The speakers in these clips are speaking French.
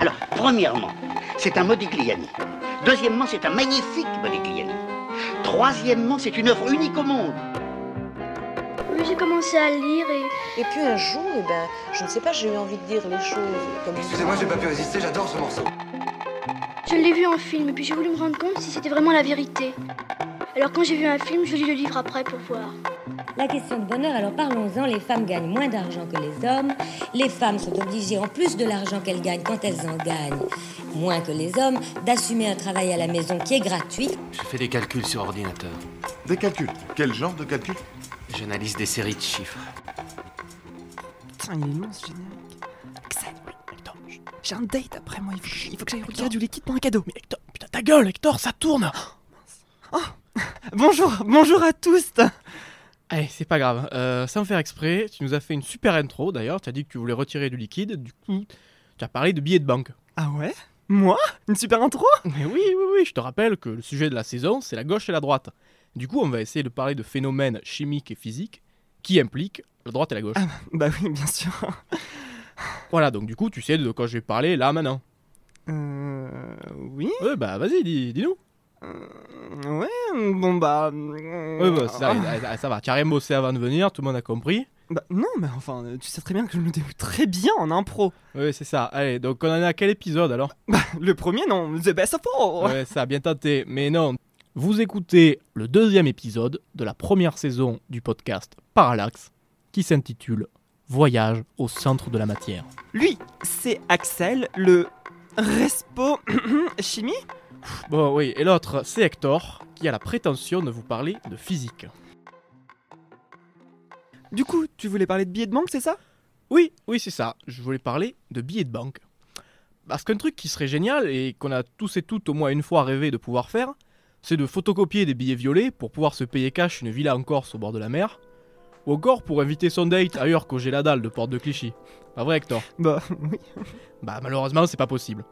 Alors, premièrement, c'est un Modigliani. Deuxièmement, c'est un magnifique Modigliani. Troisièmement, c'est une œuvre unique au monde. Oui, j'ai commencé à lire et... Et puis un jour, eh ben, je ne sais pas, j'ai eu envie de dire les choses comme Excusez-moi, j'ai pas pu résister, j'adore ce morceau. Je l'ai vu en film et puis j'ai voulu me rendre compte si c'était vraiment la vérité. Alors quand j'ai vu un film, je lis le livre après pour voir. La question de bonheur, alors parlons-en. Les femmes gagnent moins d'argent que les hommes. Les femmes sont obligées, en plus de l'argent qu'elles gagnent quand elles en gagnent, moins que les hommes, d'assumer un travail à la maison qui est gratuit. Je fais des calculs sur ordinateur. Des calculs? Quel genre de calculs? J'analyse des séries de chiffres. Putain, il est long ce générique. Axel, Hector, j'ai un date après moi, il faut, il faut que j'aille retirer du liquide pour un cadeau. Mais Hector, putain, ta gueule, Hector, ça tourne Oh, bonjour, bonjour à tous Allez, c'est pas grave. Euh, sans faire exprès, tu nous as fait une super intro d'ailleurs. Tu as dit que tu voulais retirer du liquide. Du coup, tu as parlé de billets de banque. Ah ouais? Moi? Une super intro? Mais oui, oui, oui, je te rappelle que le sujet de la saison, c'est la gauche et la droite. Du coup, on va essayer de parler de phénomènes chimiques et physiques qui impliquent la droite et la gauche. Ah, Bah oui, bien sûr. Voilà, donc du coup, tu sais de quoi je vais parler là maintenant. Euh. Oui Ouais, bah vas-y, dis- dis-nous. Ouais, bon bah. Ouais, bah ça, ah, ça va, rien bossé avant de venir, tout le monde a compris. Bah non, mais enfin, euh, tu sais très bien que je me débrouille très bien en impro. Ouais, c'est ça. Allez, donc on en est à quel épisode alors? Bah, le premier, non, The Best of All Ouais, ça, bien tenté. Mais non. Vous écoutez le deuxième épisode de la première saison du podcast Parallax qui s'intitule Voyage au centre de la matière. Lui, c'est Axel, le Respo Chimie? Bon, oui, et l'autre, c'est Hector qui a la prétention de vous parler de physique. Du coup, tu voulais parler de billets de banque, c'est ça? Oui, oui, c'est ça. Je voulais parler de billets de banque. Parce qu'un truc qui serait génial et qu'on a tous et toutes au moins une fois rêvé de pouvoir faire, c'est de photocopier des billets violets pour pouvoir se payer cash une villa en Corse au bord de la mer, ou encore pour inviter son date ailleurs qu'au Géladal de Porte de Clichy. Pas vrai, Hector? Bah oui. Bah malheureusement, c'est pas possible.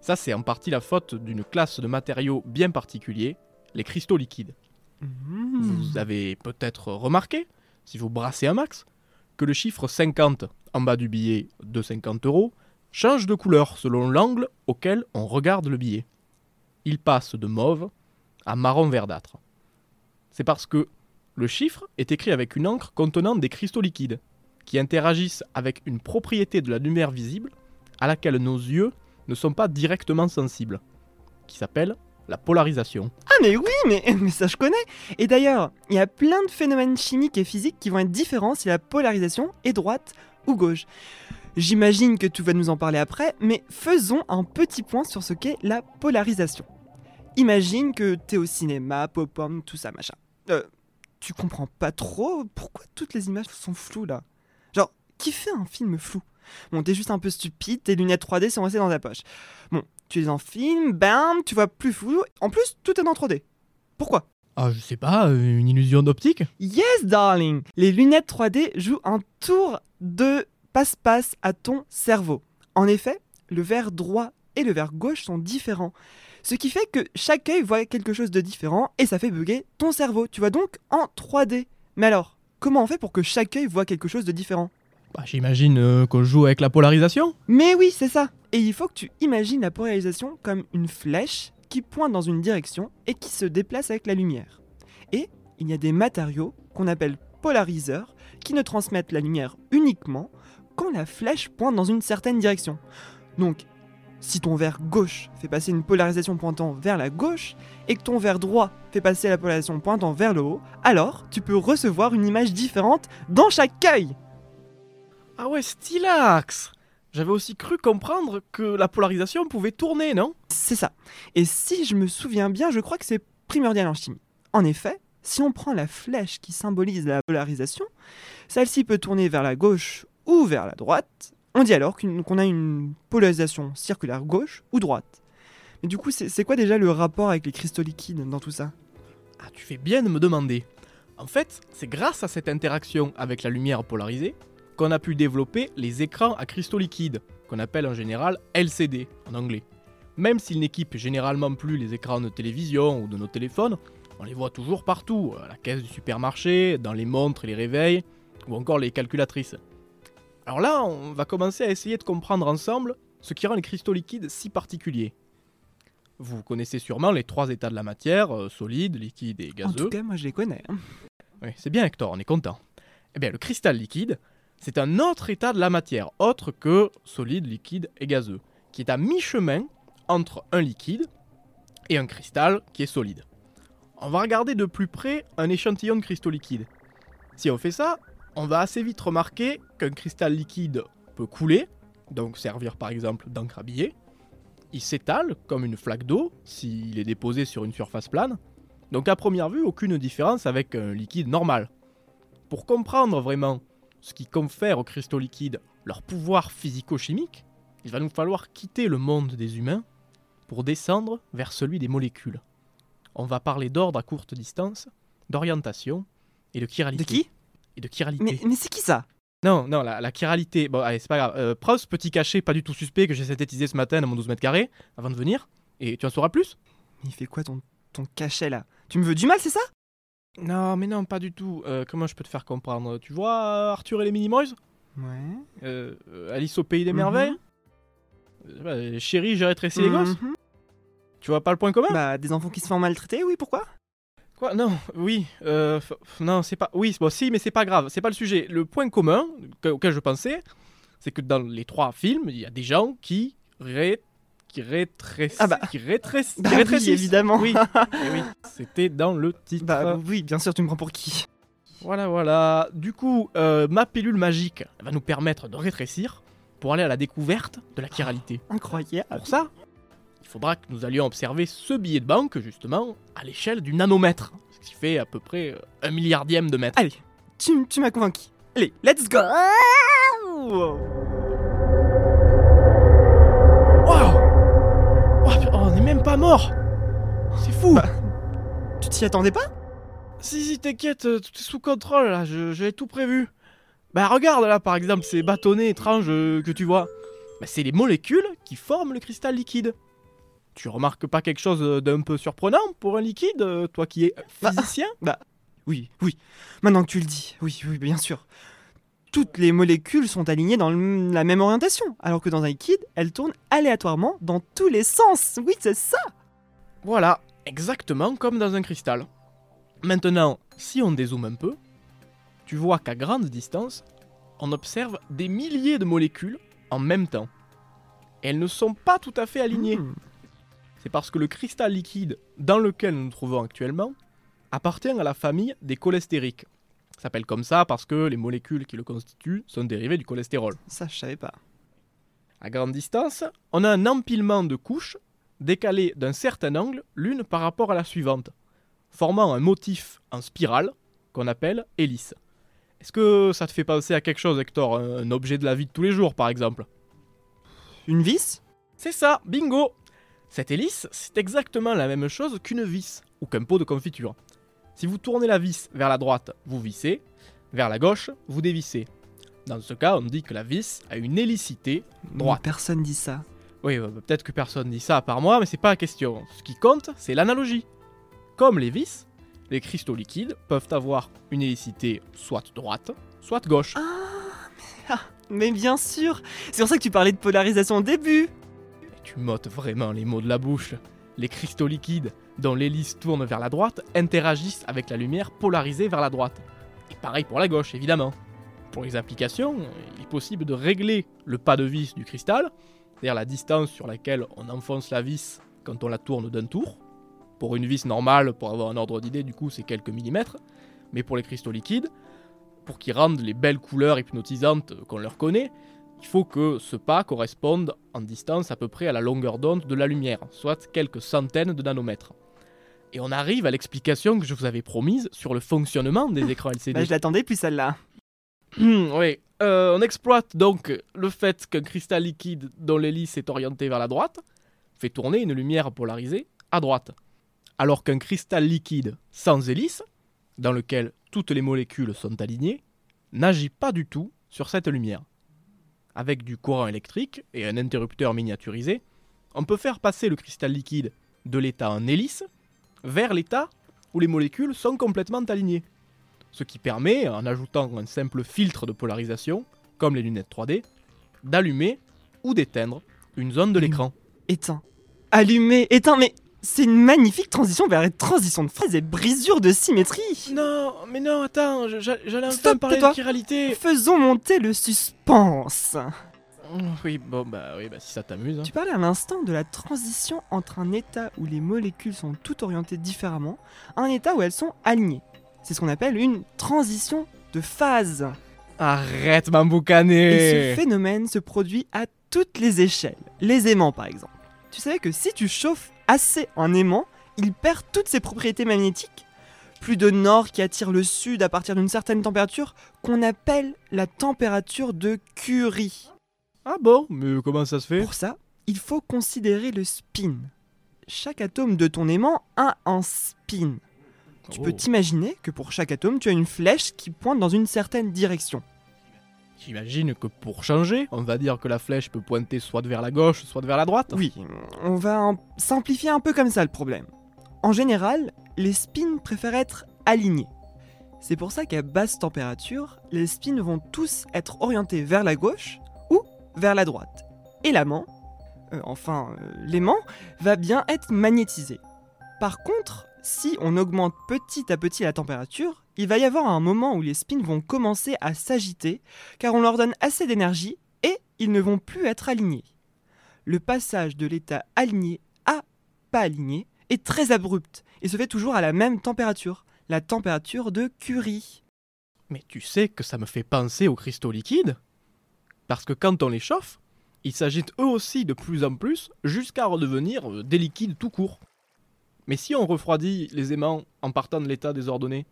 Ça, c'est en partie la faute d'une classe de matériaux bien particuliers, les cristaux liquides. Mmh. Vous avez peut-être remarqué, si vous brassez un max, que le chiffre 50 en bas du billet de 50 euros change de couleur selon l'angle auquel on regarde le billet. Il passe de mauve à marron verdâtre. C'est parce que le chiffre est écrit avec une encre contenant des cristaux liquides, qui interagissent avec une propriété de la lumière visible à laquelle nos yeux ne sont pas directement sensibles, qui s'appelle la polarisation. Ah mais oui, mais, mais ça je connais Et d'ailleurs, il y a plein de phénomènes chimiques et physiques qui vont être différents si la polarisation est droite ou gauche. J'imagine que tu vas nous en parler après, mais faisons un petit point sur ce qu'est la polarisation. Imagine que t'es au cinéma, pop-up, tout ça, machin. Euh, tu comprends pas trop pourquoi toutes les images sont floues là Genre, qui fait un film flou? Bon, t'es juste un peu stupide, tes lunettes 3D sont restées dans ta poche. Bon, tu es en film, bam, tu vois plus flou. En plus, tout est en 3D. Pourquoi? Ah, je sais pas, une illusion d'optique? Yes, darling Les lunettes 3D jouent un tour de passe-passe à ton cerveau. En effet, le verre droit et le verre gauche sont différents. Ce qui fait que chaque œil voit quelque chose de différent et ça fait bugger ton cerveau. Tu vois donc en 3D. Mais alors, comment on fait pour que chaque œil voit quelque chose de différent? Bah, j'imagine euh, qu'on joue avec la polarisation. Mais oui, c'est ça. Et il faut que tu imagines la polarisation comme une flèche qui pointe dans une direction et qui se déplace avec la lumière. Et il y a des matériaux qu'on appelle polariseurs qui ne transmettent la lumière uniquement quand la flèche pointe dans une certaine direction. Donc, si ton verre gauche fait passer une polarisation pointant vers la gauche et que ton verre droit fait passer la polarisation pointant vers le haut, alors tu peux recevoir une image différente dans chaque œil. Ah ouais, stylax J'avais aussi cru comprendre que la polarisation pouvait tourner, non? C'est ça. Et si je me souviens bien, je crois que c'est primordial en chimie. En effet, si on prend la flèche qui symbolise la polarisation, celle-ci peut tourner vers la gauche ou vers la droite. On dit alors qu'on a une polarisation circulaire gauche ou droite. Mais du coup, c'est quoi déjà le rapport avec les cristaux liquides dans tout ça? Ah, tu fais bien de me demander. En fait, c'est grâce à cette interaction avec la lumière polarisée qu'on a pu développer les écrans à cristaux liquides, qu'on appelle en général LCD en anglais. Même s'ils n'équipent généralement plus les écrans de télévision ou de nos téléphones, on les voit toujours partout, à la caisse du supermarché, dans les montres et les réveils, ou encore les calculatrices. Alors là, on va commencer à essayer de comprendre ensemble ce qui rend les cristaux liquides si particuliers. Vous connaissez sûrement les trois états de la matière, euh, solide, liquide et En gazeux. tout cas, moi je les connais. hein. Oui, c'est bien Hector, on est content. Eh bien, le cristal liquide, c'est un autre état de la matière, autre que solide, liquide et gazeux, qui est à mi-chemin entre un liquide et un cristal qui est solide. On va regarder de plus près un échantillon de cristaux liquides. Si on fait ça, on va assez vite remarquer qu'un cristal liquide peut couler, donc servir par exemple d'encre à billets. Il s'étale comme une flaque d'eau s'il est déposé sur une surface plane. Donc à première vue, aucune différence avec un liquide normal. Pour comprendre vraiment ce qui confère aux cristaux liquides leur pouvoir physico-chimique, il va nous falloir quitter le monde des humains pour descendre vers celui des molécules. On va parler d'ordre à courte distance, d'orientation et de chiralité. De qui? Et de chiralité. Mais, mais c'est qui ça? Non, non, la, la chiralité. Bon, allez, c'est pas grave. Euh, petit cachet pas du tout suspect que j'ai synthétisé ce matin dans mon 12 mètres carrés avant de venir. Et tu en sauras plus? Mais il fait quoi ton, ton cachet là? Tu me veux du mal, c'est ça? Non, mais non, pas du tout. Euh, comment je peux te faire comprendre? Tu vois euh, Arthur et les Minimoys? Ouais. Euh, Alice au pays des Mhm. merveilles? Bah, Chérie, j'ai rétréci les gosses? Mhm. Tu vois pas le point commun? Bah, des enfants qui se font maltraiter, oui, pourquoi? Quoi? Non, oui. euh, non, c'est pas. Oui, bon, si, mais c'est pas grave. C'est pas le sujet. Le point commun que- auquel je pensais, c'est que dans les trois films, il y a des gens qui ré... qui rétrécissent. Ah bah. Qui rétrécissent. qui Bah oui, évidemment. Oui, eh oui. C'était dans le titre. Bah oui, bien sûr, tu me prends pour qui? Voilà, voilà. Du coup, euh, ma pilule magique va nous permettre de rétrécir pour aller à la découverte de la chiralité. Incroyable. Pour ça, il faudra que nous allions observer ce billet de banque, justement, à l'échelle du nanomètre, ce qui fait à peu près euh, un milliardième de mètre. Allez, tu, tu m'as convaincu. Allez, let's go pas mort C'est fou Bah. Tu t'y attendais pas? Si, si, t'inquiète, euh, tout est sous contrôle, là, j'avais tout prévu. Bah regarde, là, par exemple, ces bâtonnets étranges euh, que tu vois. Bah, c'est les molécules qui forment le cristal liquide. Tu remarques pas quelque chose euh, d'un peu surprenant pour un liquide, toi qui es Bah. physicien? Oui, oui. Maintenant que tu le dis, oui, oui, bien sûr. Toutes les molécules sont alignées dans le- la même orientation, alors que dans un liquide, elles tournent aléatoirement dans tous les sens. Oui, c'est ça Voilà, exactement comme dans un cristal. Maintenant, si on dézoome un peu, tu vois qu'à grande distance, on observe des milliers de molécules en même temps. Et elles ne sont pas tout à fait alignées. Hmm. C'est parce que le cristal liquide dans lequel nous nous trouvons actuellement appartient à la famille des cholestériques. Ça s'appelle comme ça parce que les molécules qui le constituent sont dérivées du cholestérol. Ça, je savais pas. À grande distance, on a un empilement de couches décalées d'un certain angle l'une par rapport à la suivante, formant un motif en spirale qu'on appelle hélice. Est-ce que ça te fait penser à quelque chose, Hector un objet de la vie de tous les jours, par exemple? Une vis? C'est ça, bingo Cette hélice, c'est exactement la même chose qu'une vis, ou qu'un pot de confiture. Si vous tournez la vis vers la droite, vous vissez, vers la gauche, vous dévissez. Dans ce cas, on dit que la vis a une hélicité droite. Personne dit ça. Oui, euh, peut-être que personne dit ça à part moi, mais c'est pas la question. Ce qui compte, c'est l'analogie. Comme les vis, les cristaux liquides peuvent avoir une hélicité soit droite, soit gauche. Mais bien sûr C'est pour ça que tu parlais de polarisation au début tu m'ôtes vraiment les mots de la bouche. Les cristaux liquides, dont l'hélice tourne vers la droite, interagissent avec la lumière polarisée vers la droite. Et pareil pour la gauche, évidemment. Pour les applications, il est possible de régler le pas de vis du cristal, c'est-à-dire la distance sur laquelle on enfonce la vis quand on la tourne d'un tour. Pour une vis normale, pour avoir un ordre d'idée, du coup, c'est quelques millimètres. Mais pour les cristaux liquides, pour qu'ils rendent les belles couleurs hypnotisantes qu'on leur connaît, il faut que ce pas corresponde en distance à peu près à la longueur d'onde de la lumière, soit quelques centaines de nanomètres. Et on arrive à l'explication que je vous avais promise sur le fonctionnement des écrans LCD. Bah, je l'attendais plus celle-là. oui, euh, on exploite donc le fait qu'un cristal liquide dont l'hélice est orientée vers la droite fait tourner une lumière polarisée à droite. Alors qu'un cristal liquide sans hélice, dans lequel toutes les molécules sont alignées, n'agit pas du tout sur cette lumière. Avec du courant électrique et un interrupteur miniaturisé, on peut faire passer le cristal liquide de l'état en hélice vers l'état où les molécules sont complètement alignées. Ce qui permet, en ajoutant un simple filtre de polarisation, comme les lunettes 3D, d'allumer ou d'éteindre une zone de l'écran. Éteint. Allumé, éteint, mais c'est une magnifique transition vers une transition de phase et brisure de symétrie. Non, mais non, attends, j'allais enfin Stop, parler de chiralité. Faisons monter le suspense. Oui, bon, bah oui, bah si ça t'amuse. hein. Tu parlais à l'instant de la transition entre un état où les molécules sont toutes orientées différemment à un état où elles sont alignées. C'est ce qu'on appelle une transition de phase. Arrête Et m'emboucaner ce phénomène se produit à toutes les échelles. Les aimants, par exemple. Tu savais que si tu chauffes assez un aimant, il perd toutes ses propriétés magnétiques Plus de nord qui attire le sud à partir d'une certaine température qu'on appelle la température de Curie. Ah bon? Mais comment ça se fait? Pour ça, il faut considérer le spin. Chaque atome de ton aimant a un spin. Tu peux Oh. t'imaginer que pour chaque atome, tu as une flèche qui pointe dans une certaine direction. J'imagine que pour changer, on va dire que la flèche peut pointer soit vers la gauche, soit vers la droite. Oui, on va simplifier un peu comme ça le problème. En général, les spins préfèrent être alignés. C'est pour ça qu'à basse température, les spins vont tous être orientés vers la gauche ou vers la droite. Et l'amant, euh, enfin euh, l'aimant, va bien être magnétisé. Par contre, si on augmente petit à petit la température, il va y avoir un moment où les spins vont commencer à s'agiter car on leur donne assez d'énergie et ils ne vont plus être alignés le passage de l'état aligné à pas aligné est très abrupt et se fait toujours à la même température, la température de Curie. Mais tu sais que ça me fait penser aux cristaux liquides Parce que quand on les chauffe, ils s'agitent eux aussi de plus en plus jusqu'à redevenir euh, des liquides tout court. Mais si on refroidit les aimants en partant de l'état désordonné,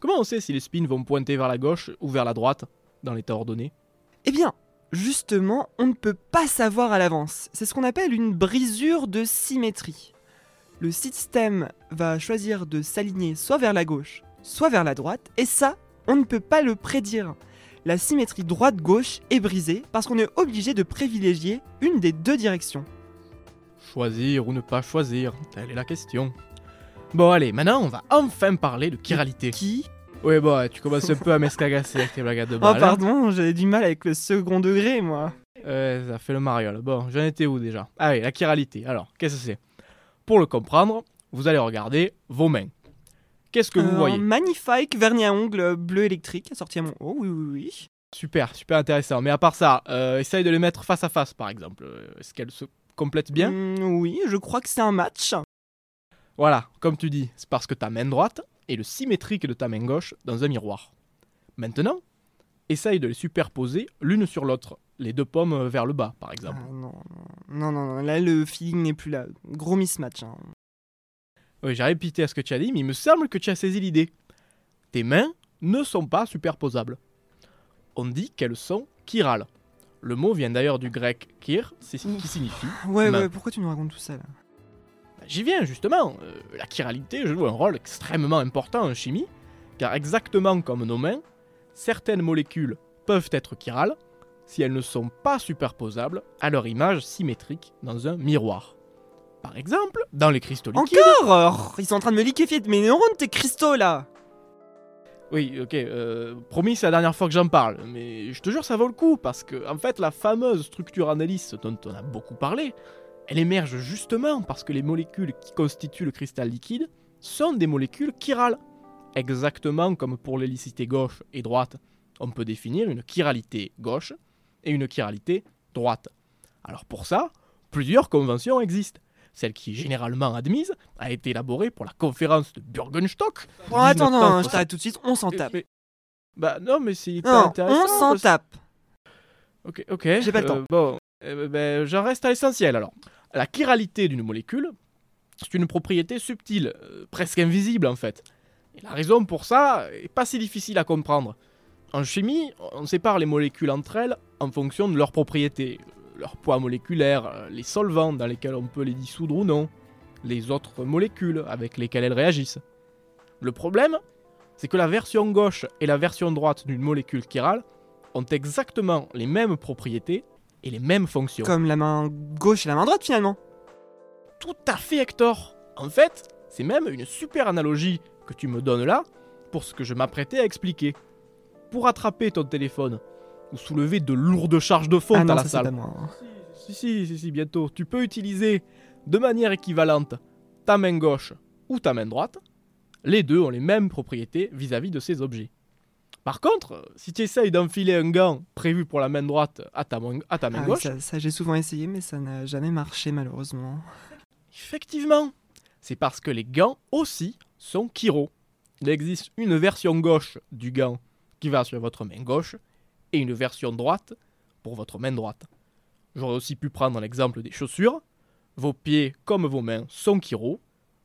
comment on sait si les spins vont pointer vers la gauche ou vers la droite dans l'état ordonné? Eh bien, justement, on ne peut pas savoir à l'avance. C'est ce qu'on appelle une brisure de symétrie. Le système va choisir de s'aligner soit vers la gauche, soit vers la droite, et ça, on ne peut pas le prédire. La symétrie droite-gauche est brisée parce qu'on est obligé de privilégier une des deux directions. Choisir ou ne pas choisir Telle est la question. Bon allez, maintenant on va enfin parler de chiralité. Qui Ouais bon, ouais, tu commences un peu à m'escagasser avec tes blagues de Oh balle. hein. pardon, j'avais du mal avec le second degré, moi. Ouais, ça fait le mariole. Bon, j'en étais où déjà? Allez, la chiralité. Alors, qu'est-ce que c'est? Pour le comprendre, vous allez regarder vos mains. Qu'est-ce que vous Euh, voyez? Un magnifique vernis à ongles bleu électrique assorti à mon haut, oui, oui, oui. Super, super intéressant. Mais à part ça, euh, essaye de les mettre face à face par exemple. Euh, Est-ce qu'elles se complètent bien? Mm, Oui, je crois que c'est un match. Voilà, comme tu dis, c'est parce que ta main droite est le symétrique de ta main gauche dans un miroir. Maintenant, essaye de les superposer l'une sur l'autre, les deux pommes vers le bas par exemple. Ah, non, non, non, non, là le feeling n'est plus là. Gros mismatch. hein. Oui, j'ai répété à ce que tu as dit, mais il me semble que tu as saisi l'idée. Tes mains ne sont pas superposables. On dit qu'elles sont chirales. Le mot vient d'ailleurs du grec kir, qui signifie. Ouais, main. ouais, pourquoi tu nous racontes tout ça là? J'y viens justement. Euh, la chiralité joue un rôle extrêmement important en chimie, car exactement comme nos mains, certaines molécules peuvent être chirales si elles ne sont pas superposables à leur image symétrique dans un miroir. Par exemple, dans les cristaux liquides. Encore Ils sont en train de me liquéfier de mes neurones, tes cristaux là Oui, ok, euh, promis, c'est la dernière fois que j'en parle, mais je te jure, ça vaut le coup, parce que, en fait, la fameuse structure analyse dont on a beaucoup parlé, elle émerge justement parce que les molécules qui constituent le cristal liquide sont des molécules chirales. Exactement comme pour l'hélicité gauche et droite, on peut définir une chiralité gauche et une chiralité droite. Alors pour ça, plusieurs conventions existent. Celle qui est généralement admise a été élaborée pour la conférence de Burgenstock. Bon, attends, non, 1960. je t'arrête tout de suite, on s'en tape. Mais- Bah non, mais c'est hyper Non, intéressant. on s'en parce- tape. Ok, ok. J'ai pas le temps. Bon, euh, ben, j'en reste à l'essentiel alors. La chiralité d'une molécule, c'est une propriété subtile, euh, presque invisible en fait. Et la raison pour ça est pas si difficile à comprendre. En chimie, on sépare les molécules entre elles en fonction de leurs propriétés, leur poids moléculaire, euh, les solvants dans lesquels on peut les dissoudre ou non, les autres molécules avec lesquelles elles réagissent. Le problème, c'est que la version gauche et la version droite d'une molécule chirale ont exactement les mêmes propriétés et les mêmes fonctions. Comme la main gauche et la main droite finalement. Tout à fait Hector En fait, c'est même une super analogie que tu me donnes là pour ce que je m'apprêtais à expliquer. Pour attraper ton téléphone ou soulever de lourdes charges de fonte ah à la ça salle. pas moi. si, si, si, si, bientôt. Tu peux utiliser de manière équivalente ta main gauche ou ta main droite. Les deux ont les mêmes propriétés vis-à-vis de ces objets. Par contre, si tu essayes d'enfiler un gant prévu pour la main droite à ta main, à ta main Ah gauche, ça, ça, j'ai souvent essayé, mais ça n'a jamais marché malheureusement. Effectivement, c'est parce que les gants aussi sont chiro. Il existe une version gauche du gant qui va sur votre main gauche et une version droite pour votre main droite. J'aurais aussi pu prendre l'exemple des chaussures. Vos pieds comme vos mains sont chiro,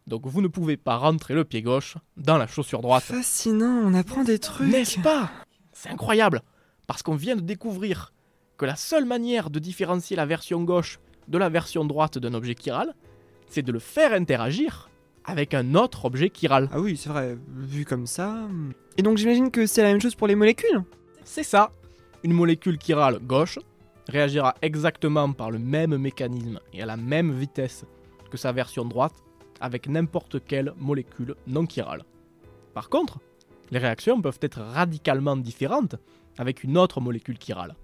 donc vous ne pouvez pas rentrer le pied gauche dans la chaussure droite. Fascinant, on apprend des trucs. N'est-ce pas? C'est incroyable, parce qu'on vient de découvrir que la seule manière de différencier la version gauche de la version droite d'un objet chiral, c'est de le faire interagir avec un autre objet chiral. Ah oui, c'est vrai, vu comme ça. Et donc j'imagine que c'est la même chose pour les molécules? C'est ça. Une molécule chirale gauche réagira exactement par le même mécanisme et à la même vitesse que sa version droite avec n'importe quelle molécule non chirale. Par contre, les réactions peuvent être radicalement différentes avec une autre molécule chirale.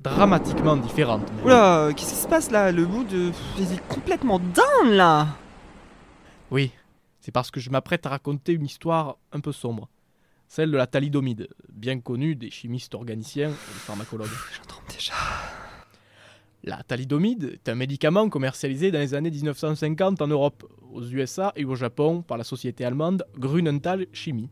Dramatiquement différente. même. Oula, qu'est-ce qui se passe là? Le bout de. Il est complètement down là Oui, c'est parce que je m'apprête à raconter une histoire un peu sombre. Celle de la thalidomide, bien connue des chimistes organiciens et des pharmacologues. J'entends déjà. La thalidomide est un médicament commercialisé dans les années 1950 en Europe, aux USA et au Japon par la société allemande Grünenthal Chemie.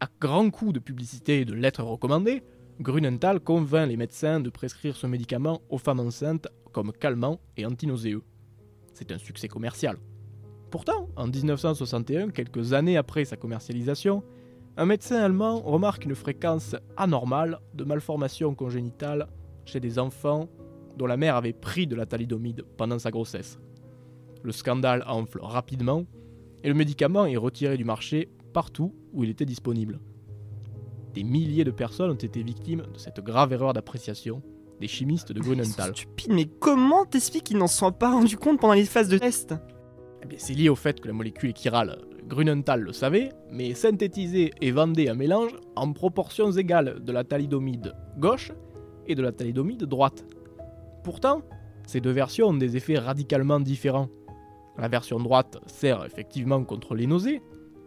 À grands coups de publicité et de lettres recommandées, Grünenthal convainc les médecins de prescrire ce médicament aux femmes enceintes comme calmant et antinauséeux. C'est un succès commercial. Pourtant, en 1961, quelques années après sa commercialisation, un médecin allemand remarque une fréquence anormale de malformations congénitales chez des enfants dont la mère avait pris de la thalidomide pendant sa grossesse. Le scandale enfle rapidement et le médicament est retiré du marché partout où il était disponible. Des milliers de personnes ont été victimes de cette grave erreur d'appréciation des chimistes de Grunenthal. stupides, mais comment t'expliques qu'ils n'en sont pas rendus compte pendant les phases de test? Eh bien, c'est lié au fait que la molécule est chirale. Grunenthal le savait, mais synthétisait et vendait un mélange en proportions égales de la thalidomide gauche et de la thalidomide droite. Pourtant, ces deux versions ont des effets radicalement différents. La version droite sert effectivement contre les nausées,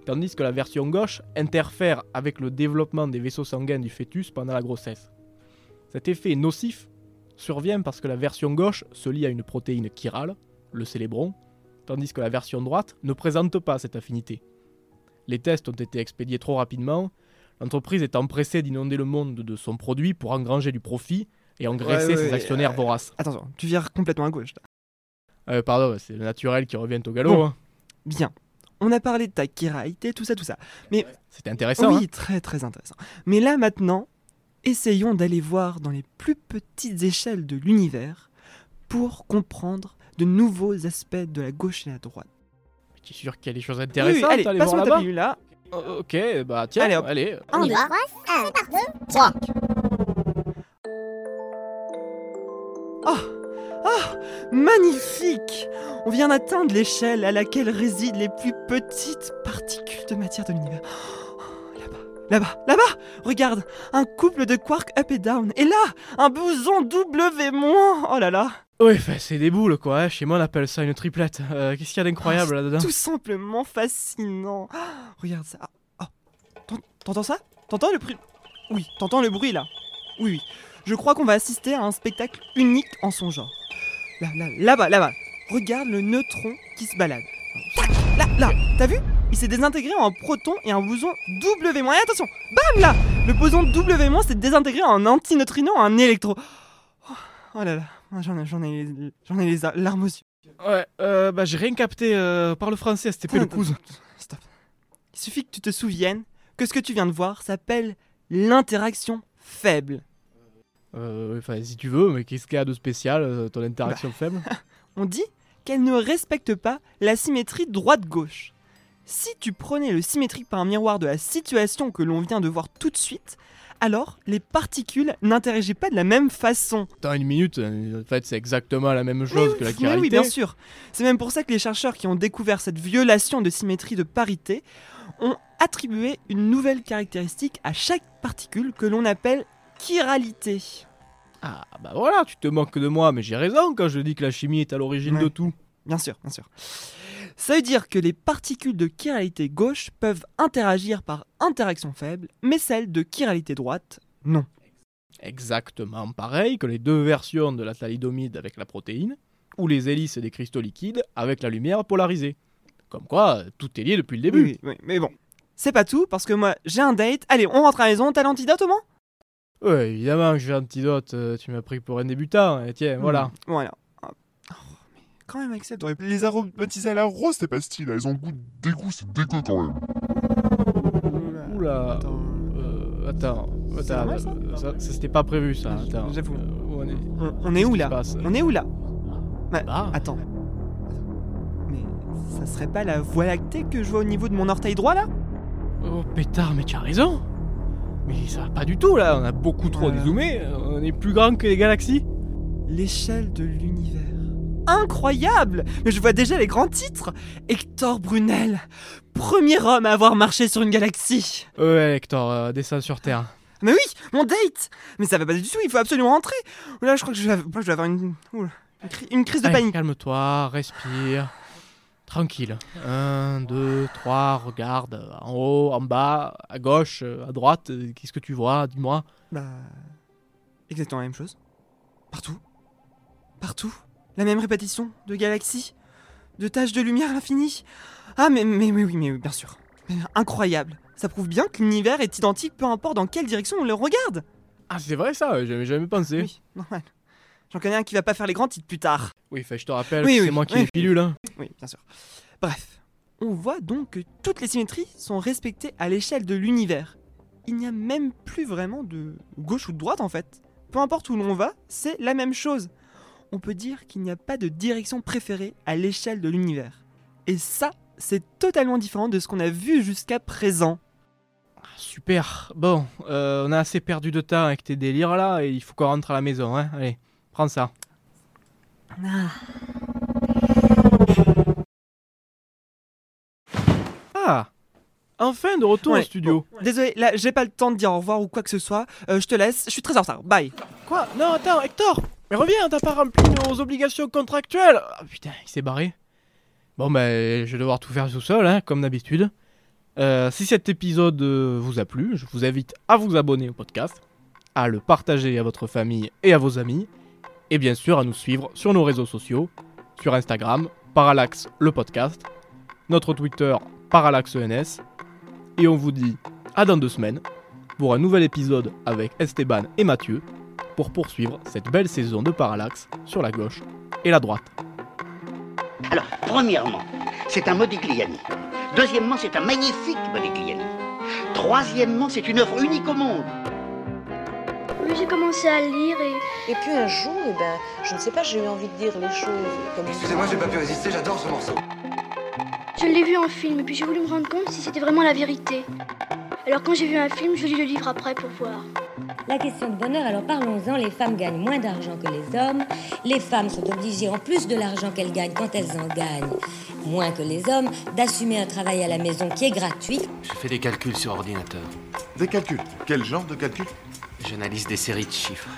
tandis que la version gauche interfère avec le développement des vaisseaux sanguins du fœtus pendant la grossesse. Cet effet nocif survient parce que la version gauche se lie à une protéine chirale, le célébron, tandis que la version droite ne présente pas cette affinité. Les tests ont été expédiés trop rapidement, l'entreprise étant pressée d'inonder le monde de son produit pour engranger du profit et engraisser Ouais, ouais, ses actionnaires euh, voraces. Attends, tu vires complètement à gauche. là. Euh, pardon, c'est le naturel qui revient au galop. Bon. hein. Bien. On a parlé de ta chiralité, tout ça, tout ça. C'était intéressant. oui, hein. très très intéressant. Mais là maintenant, essayons d'aller voir dans les plus petites échelles de l'univers pour comprendre de nouveaux aspects de la gauche et la droite. Tu es sûr qu'il y a des choses Oui, oui, intéressantes allez, à aller passe-moi voir pilule là. Euh, Ok, bah tiens, Allez, allez. hop. On y va. Un, deux, trois. Ah, magnifique On vient d'atteindre l'échelle à laquelle résident les plus petites particules de matière de l'univers. Oh, Là-bas, là-bas, là-bas Regarde, un couple de quarks up et down. Et là, un boson W-. Oh là là enfin, c'est des boules quoi. Chez moi, on appelle ça une triplette. Euh, Qu'est-ce qu'il y a d'incroyable Ah, là-dedans Tout simplement fascinant. Ah, regarde ça. Ah, ah. T'en- T'entends ça? T'entends le bruit? Oui, t'entends le bruit là Oui, oui. Je crois qu'on va assister à un spectacle unique en son genre. Là, là, là-bas, là-bas. Regarde le neutron qui se balade. Tac, là, là. T'as vu? Il s'est désintégré en un proton et un boson W-. Et attention, bam là Le boson W- s'est désintégré en antineutrino, un électro. Oh, oh là là, j'en ai, j'en ai, les- j'en ai les larmes aux yeux. Ouais, euh, bah j'ai rien capté euh, par le français, c'était le cousin. Stop. Il suffit que tu te souviennes que ce que tu viens de voir s'appelle l'interaction faible. Euh, enfin, si tu veux, mais qu'est-ce qu'il y a de spécial, euh, ton interaction faible? On dit qu'elle ne respecte pas la symétrie droite-gauche. Si tu prenais le symétrique par un miroir de la situation que l'on vient de voir tout de suite, alors les particules n'interagissaient pas de la même façon. Attends une minute, euh, en fait, c'est exactement la même chose que la Mais chiralité. oui, bien sûr. C'est même pour ça que les chercheurs qui ont découvert cette violation de symétrie de parité ont attribué une nouvelle caractéristique à chaque particule que l'on appelle chiralité. Ah bah voilà, tu te moques de moi, mais j'ai raison quand je dis que la chimie est à l'origine Ouais. de tout. Bien sûr, bien sûr. Ça veut dire que les particules de chiralité gauche peuvent interagir par interaction faible, mais celles de chiralité droite, non. Exactement pareil que les deux versions de la thalidomide avec la protéine, ou les hélices des cristaux liquides avec la lumière polarisée. Comme quoi, tout est lié depuis le début. Oui, oui, mais bon. C'est pas tout, parce que moi, j'ai un date. Allez, on rentre à la maison, t'as l'antidote au moins? Ouais, évidemment que j'ai un antidote, euh, tu m'as pris pour un débutant, et tiens, voilà. Hmm, Voilà. Ah, oh, mais quand même, Axel, t'aurais Les aromatiser à la rose, tes pastilles, là, elles ont goût de dégoût, c'est dégueu quand même. Oula. Attends. Euh, attends, C'est attends, normal, ça euh, ça, ça, c'était pas prévu ça. Attends, J'avoue. euh, où on est On, on est Qu'est-ce où là On est où là Bah, Bah. Attends. Mais ça serait pas la voie lactée que je vois au niveau de mon orteil droit là? Oh pétard, mais tu as raison. Mais ça va pas du tout là, on a beaucoup trop Voilà. dézoomé, on est plus grand que les galaxies. L'échelle de l'univers. Incroyable Mais je vois déjà les grands titres Hector Brunel, premier homme à avoir marché sur une galaxie Ouais, Hector, euh, descends sur Terre. Mais oui, mon date Mais ça va pas du tout, il faut absolument rentrer Là, je crois que je vais, je vais avoir une, oula, une, cri- une crise de panique. calme-toi, respire. Tranquille. Un, deux, trois, regarde. En haut, en bas, à gauche, à droite. euh, Qu'est-ce que tu vois Dis-moi. Bah. Exactement la même chose. Partout. Partout. La même répétition de galaxies. De taches de lumière à l'infini. Ah, mais, mais, mais oui, mais oui, bien sûr. Mais incroyable. Ça prouve bien que l'univers est identique peu importe dans quelle direction on le regarde. Ah, c'est vrai ça, j'avais jamais pensé. Oui, normal. J'en connais un qui va pas faire les grands titres plus tard. Oui, fait, je te rappelle Oui, que oui, c'est moi qui ai les pilules. Hein. Oui, bien sûr. Bref, on voit donc que toutes les symétries sont respectées à l'échelle de l'univers. Il n'y a même plus vraiment de gauche ou de droite en fait. Peu importe où l'on va, c'est la même chose. On peut dire qu'il n'y a pas de direction préférée à l'échelle de l'univers. Et ça, c'est totalement différent de ce qu'on a vu jusqu'à présent. Ah, Super. Bon, euh, on a assez perdu de temps avec tes délires là et il faut qu'on rentre à la maison. Hein. Allez, prends ça. Ah Enfin de retour Ouais, au studio. Désolé, là, j'ai pas le temps de dire au revoir ou quoi que ce soit. Euh, je te laisse, je suis très en retard. Bye. Quoi? Non, attends, Hector Mais reviens, t'as pas rempli nos obligations contractuelles Ah putain, il s'est barré. Bon, ben, je vais devoir tout faire tout seul, hein, comme d'habitude. Euh, si cet épisode euh, vous a plu, je vous invite à vous abonner au podcast, à le partager à votre famille et à vos amis, et bien sûr à nous suivre sur nos réseaux sociaux, sur Instagram, Parallax le podcast, notre Twitter, ParallaxENS, et on vous dit à dans deux semaines pour un nouvel épisode avec Esteban et Mathieu pour poursuivre cette belle saison de Parallax sur la gauche et la droite. Alors, premièrement, c'est un Modigliani. Deuxièmement, c'est un magnifique Modigliani. Troisièmement, c'est une œuvre unique au monde. J'ai commencé à lire et Et puis un jour, eh ben, je ne sais pas, j'ai eu envie de dire les choses comme Excusez-moi, j'ai pas pu résister, j'adore ce morceau. je l'ai vu en film et puis j'ai voulu me rendre compte si c'était vraiment la vérité. Alors quand j'ai vu un film, je lis le livre après pour voir. La question de bonheur, alors parlons-en, les femmes gagnent moins d'argent que les hommes. Les femmes sont obligées, en plus de l'argent qu'elles gagnent quand elles en gagnent, moins que les hommes, d'assumer un travail à la maison qui est gratuit. Je fais des calculs sur ordinateur. Des calculs. Quel genre de calcul? J'analyse des séries de chiffres.